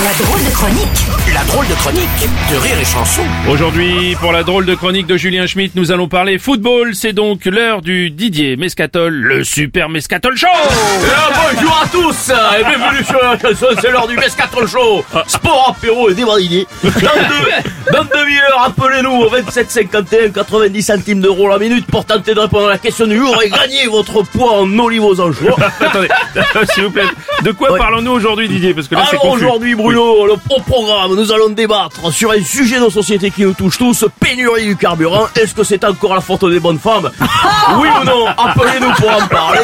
La drôle de chronique La drôle de chronique de Rire et Chanson. Aujourd'hui, pour la drôle de chronique de Julien Schmitt, nous allons parler football. C'est donc l'heure du Didier Mescatol, le super Mescatol Show Eh, bonjour à tous et bienvenue sur la chanson, c'est l'heure du Mescatron Show Sport, apéro et Dans deux, dans demi-heure, appelez-nous au 27 51 90 centimes d'euros la minute pour tenter de répondre à la question du jour et gagner votre poids en olive aux anchois. Attendez, s'il vous plaît, de quoi Ouais. parlons-nous aujourd'hui Didier Parce que là c'est Alors aujourd'hui Bruno, le au programme, nous allons débattre sur un sujet de société qui nous touche tous, pénurie du carburant. Est-ce que c'est encore la faute des bonnes femmes? Oui ou non? Appelez-nous pour en parler.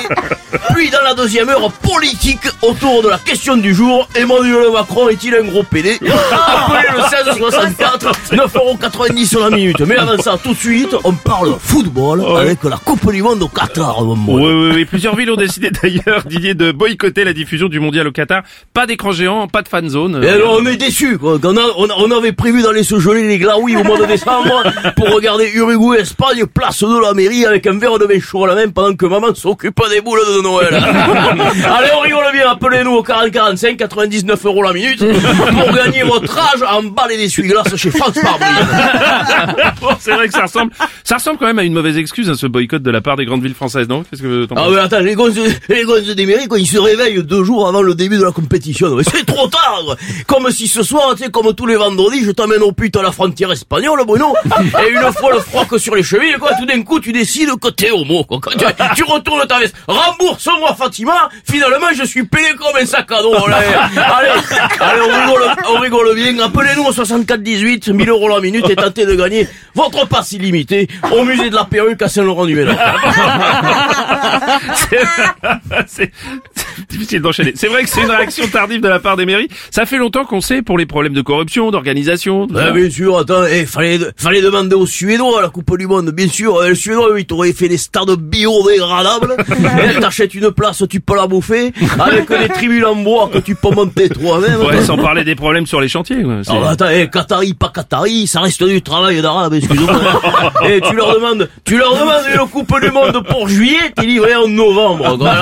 Puis dans la deuxième heure, politique autour de la question du jour, Emmanuel Macron est-il un gros PD Appelez le 16 64, 9,90€ sur la minute. Mais avant ça, tout de suite, on parle football avec la Coupe du Monde au Qatar. mon Oui, oui, oui. Plusieurs villes ont décidé d'ailleurs, Didier, de boycotter la diffusion du mondial au Qatar. Pas d'écran géant, pas de fan zone. Et alors, on est déçus, quoi. On, a- on, a- on avait prévu d'aller se geler les glaouis au mois de décembre pour regarder Uruguay-Espagne, place de la mairie avec un verre de vin chaud à la main pendant que maman s'occupe des boules de Noël. Allez, on rigole bien, appelez-nous au 40-45, 99 euros la minute pour gagner votre âge en balai d'essuie-glace chez France Parbrise. Bon, c'est vrai que ça ressemble, ça ressemble quand même à une mauvaise excuse, hein, ce boycott de la part des grandes villes françaises, non? Qu'est-ce que t'en Ah penses? mais attends, les gonzes, les gonzes des mairies, quoi, ils se réveillent deux jours avant le début de la compétition. Mais c'est trop tard quoi. Comme si ce soir, tu sais, comme tous les vendredis, je t'emmène au pute à la frontière espagnole, Bruno. Et une fois le froc sur les chevilles, quoi, tout d'un coup, tu décides que t'es homo, quoi. Quand tu, tu retournes ta veste. Rembourse-moi, Fatima. Finalement, je suis payé comme un sac à dos. Allez, allez, allez, on rigole, on rigole bien. Appelez-nous au 64 18, 1000 euros la minute et tentez de gagner votre passe illimité au musée de la perruque à Saint-Laurent-du-Ménard. difficile d'enchaîner. C'est vrai que c'est une réaction tardive de la part des mairies. Ça fait longtemps qu'on sait pour les problèmes de corruption, d'organisation. Ah, bien sûr, attends, eh, fallait, fallait demander aux Suédois à la Coupe du Monde, bien sûr. Eh, Les Suédois, ils t'auraient fait des stades biodégradables. Et t'achètes une place, tu peux la bouffer, avec des tribunes en bois que tu peux monter toi-même. Ouais, sans parler des problèmes sur les chantiers. quoi. C'est- Alors attends, eh, Qatari, pas Qatari, ça reste du travail d'arabe, excuse-moi. Et tu leur demandes, tu leur demandes une coupe du monde pour juillet, t'es livré en novembre. quoi.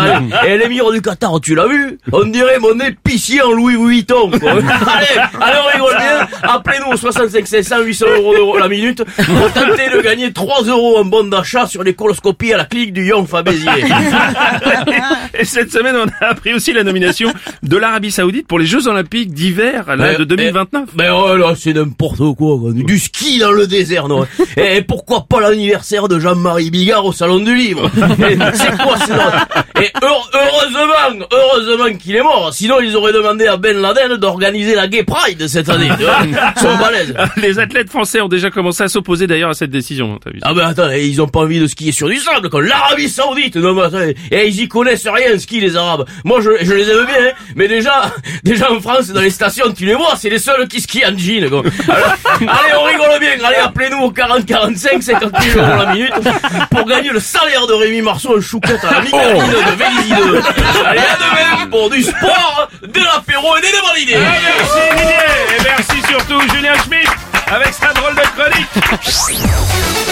Et l'émir du Qatar, tu l'as vu On dirait mon épicier en Louis Vuitton. Quoi. allez, allez, on rigole bien. Appelez-nous au 65 500 800 euros la minute pour tenter de gagner 3 euros en bon d'achat sur les coloscopies à la clinique du Yon Fabézier. Et cette semaine, on a appris aussi la nomination de l'Arabie Saoudite pour les Jeux Olympiques d'hiver là, Mais- de 2029. Mais oh là, c'est n'importe quoi, quoi. Du ski dans le désert, non Et pourquoi pas l'anniversaire de Jean-Marie Bigard au Salon du Livre Et C'est quoi Et heure- heureusement, heureusement qu'il est mort. Sinon, ils auraient demandé à Ben Laden d'organiser la Gay Pride cette année. Ils sont balèzes. Les athlètes français ont déjà commencé à s'opposer d'ailleurs à cette décision. hein, vu Ah ben attends, et ils ont pas envie de skier sur du sable, comme l'Arabie Saoudite. Non mais attends, et ils y connaissent rien, ski les Arabes. Moi je, je les aime bien, hein, mais déjà, déjà en France, dans les stations, tu les vois, c'est les seuls qui skient en jean. Quoi. Alors, allez, on rigole bien, allez, appelez-nous au 40-45, 50 000 euros la minute, pour gagner le salaire de Rémi Marceau, un chouquette à la micaline de Vélizy 2. Allez, à demain pour du sport, de l'apéro et des dévalidés. Merci Didier et merci surtout Julien Schmitt avec sa drôle de chronique.